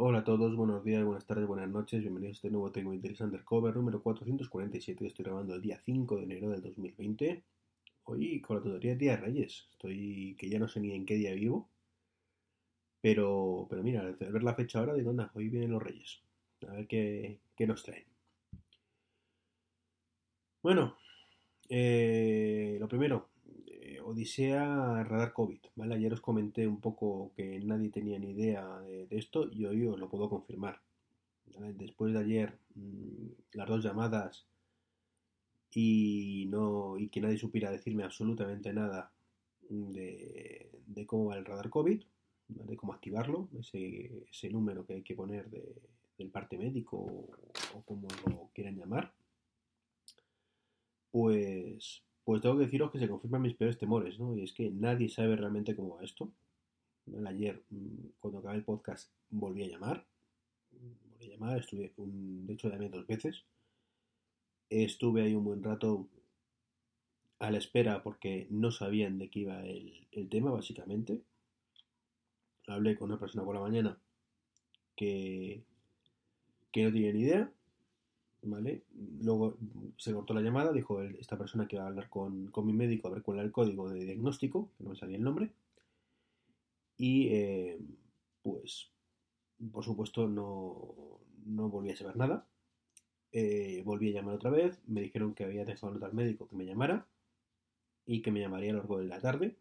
Hola a todos, buenos días, buenas tardes, buenas noches, bienvenidos a este nuevo Tengo Interés Undercover número 447 estoy grabando el día 5 de enero del 2020. Hoy con la tutoría Día de Reyes, estoy que ya no sé ni en qué día vivo, pero, pero mira, al ver la fecha ahora digo, anda, hoy vienen los Reyes, a ver qué, qué nos traen. Bueno, eh, lo primero, Odisea Radar COVID, ¿vale? Ayer os comenté un poco que nadie tenía ni idea de, esto y hoy os lo puedo confirmar. Después de ayer, mmm, las dos llamadas y, no, y que nadie supiera decirme absolutamente nada de, cómo va el radar COVID, de cómo activarlo, ese, ese número que hay que poner de, del parte médico o, o como lo quieran llamar, pues, pues tengo que deciros que se confirman mis peores temores, ¿no? Y es que nadie sabe realmente cómo va esto. Ayer, mm, cuando acabé el podcast, volví a llamar. Volví a llamar, estuve, un, de hecho, llamé dos veces. Estuve ahí un buen rato a la espera porque no sabían de qué iba el, el tema, básicamente. Hablé con una persona por la mañana que, que no tenía ni idea ¿vale? Luego se cortó la llamada, dijo esta persona que iba a hablar con, con, mi médico a ver cuál era el código de diagnóstico, que no me sabía el nombre. Y eh, pues, por supuesto, no, no volví a saber nada. Eh, volví a llamar otra vez, me dijeron que había dejado nota al médico que me llamara y que me llamaría a lo largo de la tarde,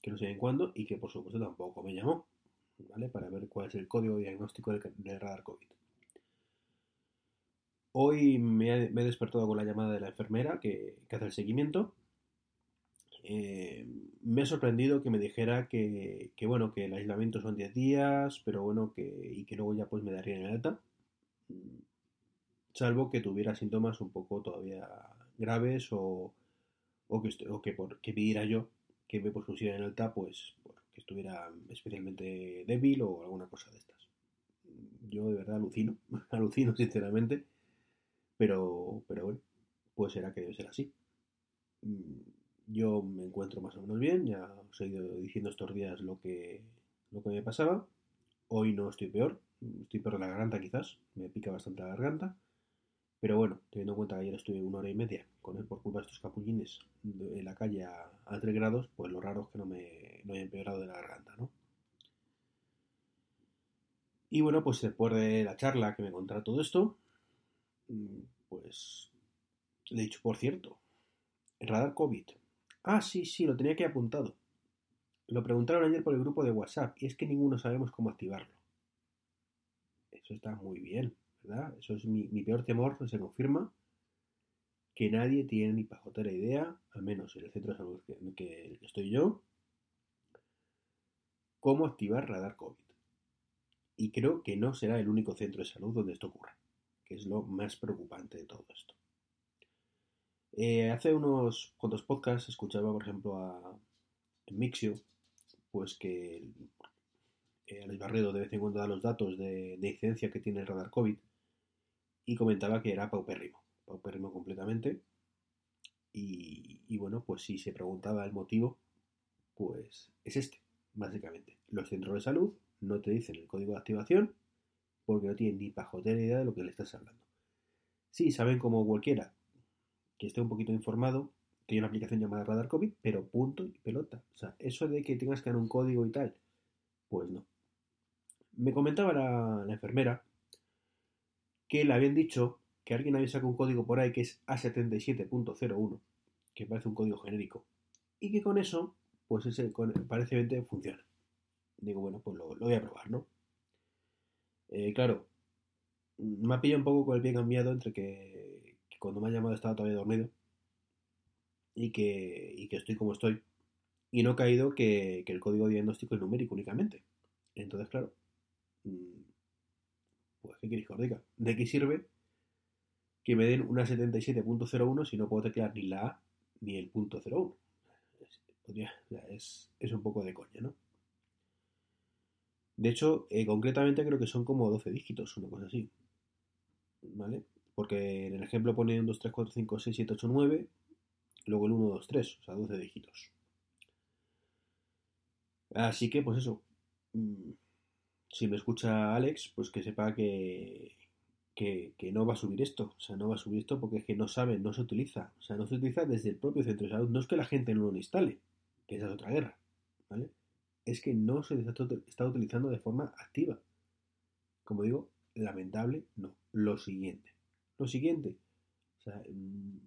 que no sé en cuándo, y que por supuesto tampoco me llamó, ¿vale? Para ver cuál es el código diagnóstico del, del radar COVID. Hoy me he, despertado con la llamada de la enfermera que, hace el seguimiento. Eh, me ha sorprendido que me dijera que, que, bueno, que el aislamiento son 10 días, pero bueno, que, y que luego ya pues me darían el alta. Salvo que tuviera síntomas un poco todavía graves o, o que, o que, por, que pidiera yo que me pusiera en alta, pues que estuviera especialmente débil o alguna cosa de estas. Yo de verdad alucino, alucino sinceramente pero, pero bueno, pues será que debe ser así. Yo me encuentro más o menos bien, ya os he ido diciendo estos días lo que, lo que me pasaba. Hoy no estoy peor, estoy peor de la garganta quizás, me pica bastante la garganta. Pero bueno, teniendo en cuenta que ayer estuve una hora y media con él por culpa de estos capullines en la calle a, a 3 grados, pues lo raro es que no me no haya empeorado de la garganta, ¿no? Y bueno, pues después de la charla que me contara todo esto, pues le he dicho, por cierto, el radar COVID. Ah, sí, sí, lo tenía que apuntado. Lo preguntaron ayer por el grupo de WhatsApp y es que ninguno sabemos cómo activarlo. Eso está muy bien, ¿verdad? Eso es mi, peor temor, se confirma que nadie tiene ni pajotera idea, al menos en el centro de salud en que estoy yo, cómo activar radar COVID. Y creo que no será el único centro de salud donde esto ocurra que es lo más preocupante de todo esto. Eh, hace unos cuantos podcasts escuchaba, por ejemplo, a Mixio, pues que eh, Alex Barredo de vez en cuando da los datos de, de, incidencia que tiene el radar COVID y comentaba que era paupérrimo, paupérrimo completamente. Y, y bueno, pues si se preguntaba el motivo, pues es este, básicamente. Los centros de salud no te dicen el código de activación porque no tienen ni pajotera idea de lo que le estás hablando. Sí, saben como cualquiera que esté un poquito informado que hay una aplicación llamada Radar COVID, pero punto y pelota. O sea, eso de que tengas que dar un código y tal, pues no. Me comentaba la, enfermera que le habían dicho que alguien había sacado un código por ahí que es A77.01, que parece un código genérico, y que con eso, pues ese parece funciona. Digo, bueno, pues lo, voy a probar, ¿no? Eh, claro, me ha pillado un poco con el pie cambiado entre que, cuando me ha llamado estaba todavía dormido y que, que estoy como estoy. Y no he caído que, el código diagnóstico es numérico únicamente. Entonces, claro, mm, pues, ¿qué queréis que os diga? ¿De qué sirve que me den una 77.01 si no puedo teclear ni la A ni el punto 01? Es, es un poco de coña, ¿no? De hecho, eh, concretamente creo que son como 12 dígitos, una cosa así. ¿Vale? Porque en el ejemplo pone 1, 2, 3, 4, 5, 6, 7, 8, 9, luego el 1, 2, 3, o sea, 12 dígitos. Así que, pues eso. Mm, si me escucha Alex, pues que sepa que, que, que, no va a subir esto. O sea, no va a subir esto porque es que no sabe, no se utiliza. O sea, no se utiliza desde el propio centro de salud. No es que la gente no lo instale, que esa es otra guerra. ¿Vale? Es que no se está utilizando de forma activa. Como digo, lamentable, no. Lo siguiente. Lo siguiente. Mm,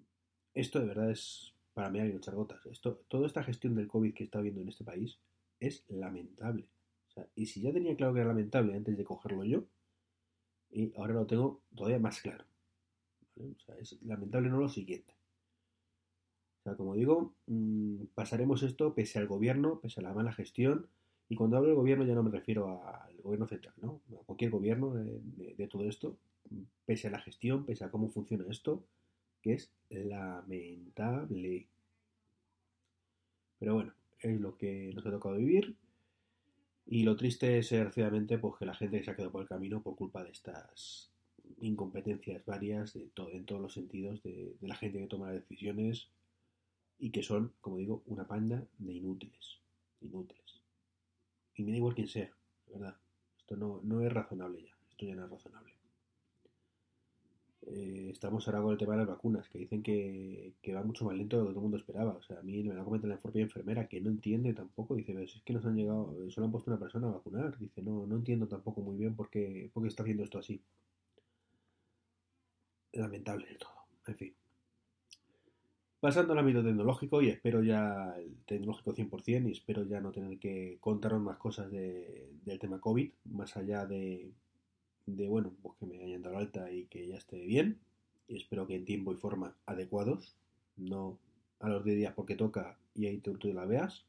esto de verdad es para mí hay chargotas. Esto, toda esta gestión del COVID que está habiendo en este país es lamentable. Y si ya tenía claro que era lamentable antes de cogerlo yo, y ahora lo tengo todavía más claro. Es lamentable no lo siguiente como digo, mm, pasaremos esto pese al gobierno, pese a la mala gestión. Y cuando hablo del gobierno ya no me refiero al gobierno central, ¿no? A cualquier gobierno de, todo esto, pese a la gestión, pese a cómo funciona esto, que es lamentable. Pero bueno, es lo que nos ha tocado vivir. Y lo triste es, desgraciadamente, pues que la gente se ha quedado por el camino por culpa de estas incompetencias varias de en todos los sentidos de la gente que toma las decisiones y que son, como digo, una panda de inútiles. Inútiles. Y me da igual quién sea, ¿verdad? Esto no, no es razonable ya. Esto ya no es razonable. Eh, estamos ahora con el tema de las vacunas, que dicen que, va mucho más lento de lo que todo el mundo esperaba. O sea, a mí me lo comenta la propia enfermera que no entiende tampoco. Dice, pero es que nos han llegado, solo han puesto una persona a vacunar. Dice, no, no entiendo tampoco muy bien por qué, por qué está haciendo esto así. Lamentable todo. En fin. Pasando al ámbito tecnológico, y espero ya el tecnológico 100%, y espero ya no tener que contaros más cosas del tema COVID, más allá de, bueno, pues que me hayan dado alta y que ya esté bien, y espero que en tiempo y forma adecuados, no a los 10 días porque toca y ahí tú, tú la veas.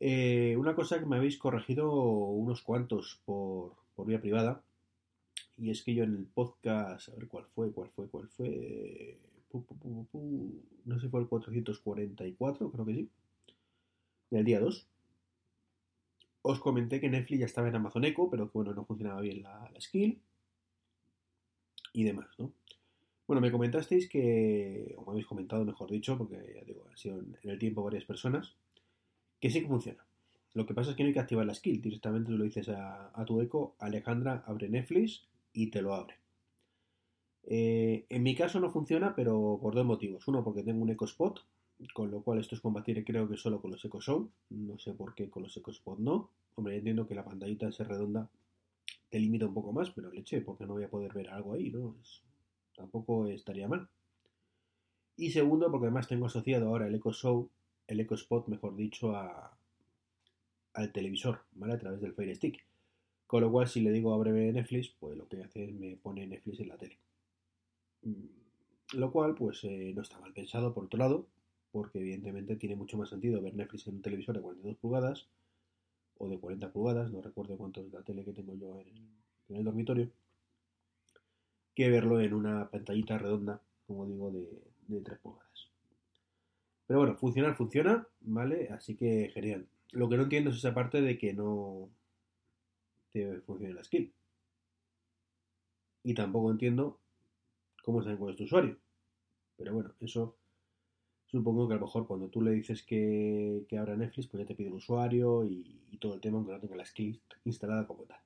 Eh, una cosa que me habéis corregido unos cuantos por, por vía privada, y es que yo en el podcast, a ver cuál fue, cuál fue, cuál fue no sé si fue el 444, creo que sí, del día 2. Os comenté que Netflix ya estaba en Amazon Echo, pero que bueno, no funcionaba bien la, skill y demás, ¿no? Bueno, me comentasteis que, o me habéis comentado, mejor dicho, porque ya digo, ha sido en el tiempo varias personas, que sí que funciona. Lo que pasa es que no hay que activar la skill, directamente tú lo dices a, a tu eco, Alejandra abre Netflix y te lo abre. Eh, en mi caso no funciona, pero por dos motivos. Uno, porque tengo un EcoSpot, con lo cual esto es compatible creo que solo con los EcoShow. No sé por qué con los EcoSpot no. Hombre, entiendo que la pantallita ser redonda te limita un poco más, pero leche, porque no voy a poder ver algo ahí, ¿no? tampoco estaría mal. Y segundo, porque además tengo asociado ahora el EcoShow, el EcoSpot, mejor dicho, al televisor, ¿vale? A través del Fire Stick. Con lo cual, si le digo abre Netflix, pues lo que hace es me pone Netflix en la tele. Lo cual, pues, eh, no está mal pensado por otro lado, porque evidentemente tiene mucho más sentido ver Netflix en un televisor de 42 pulgadas o de 40 pulgadas, no recuerdo cuánto es la tele que tengo yo en el, dormitorio, que verlo en una pantallita redonda, como digo, de, de 3 pulgadas. Pero bueno, funcionar funciona, ¿vale? Así que genial. Lo que no entiendo es esa parte de que no te funcione la skill. Y tampoco entiendo cómo saben cuál es tu usuario. Pero bueno, eso supongo que a lo mejor cuando tú le dices que, que abra Netflix, pues ya te pide el usuario y, todo el tema, aunque no tenga la skill instalada como tal.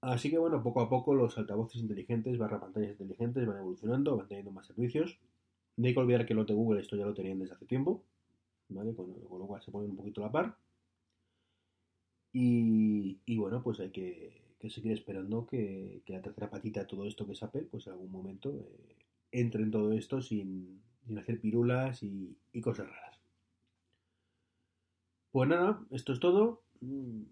Así que bueno, poco a poco los altavoces inteligentes, barra pantallas inteligentes van evolucionando, van teniendo más servicios. No hay que olvidar que lo de Google esto ya lo tenían desde hace tiempo, ¿vale? Con, lo cual se ponen un poquito a la par. Y, bueno, pues hay que, seguir esperando que, la tercera patita todo esto que es Apple, pues en algún momento eh, entre en todo esto sin, hacer pirulas y, y cosas raras. Pues nada, esto es todo. Mm,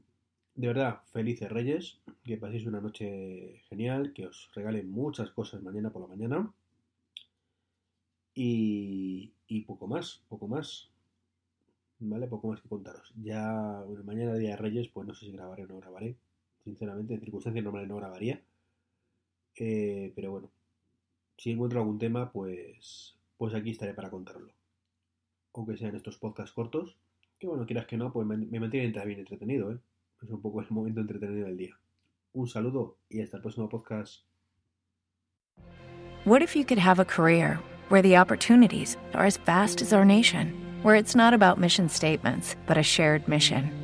de verdad, felices Reyes, que paséis una noche genial, que os regalen muchas cosas mañana por la mañana. Y, poco más, poco más. ¿Vale? Poco más que contaros. Ya, bueno, mañana día de Reyes, pues no sé si grabaré o no grabaré. Sinceramente, en circunstancias normales no grabaría. Eh, pero bueno, si encuentro algún tema, pues, pues aquí estaré para contarlo. Aunque sean estos podcasts cortos, que bueno, quieras que no, pues me, mantienen bien entretenido, ¿eh? es un poco el momento entretenido del día. Un saludo y hasta el próximo podcast. What if you could have a career where the opportunities are as vast as our nation, where it's not about mission statements, but a shared mission?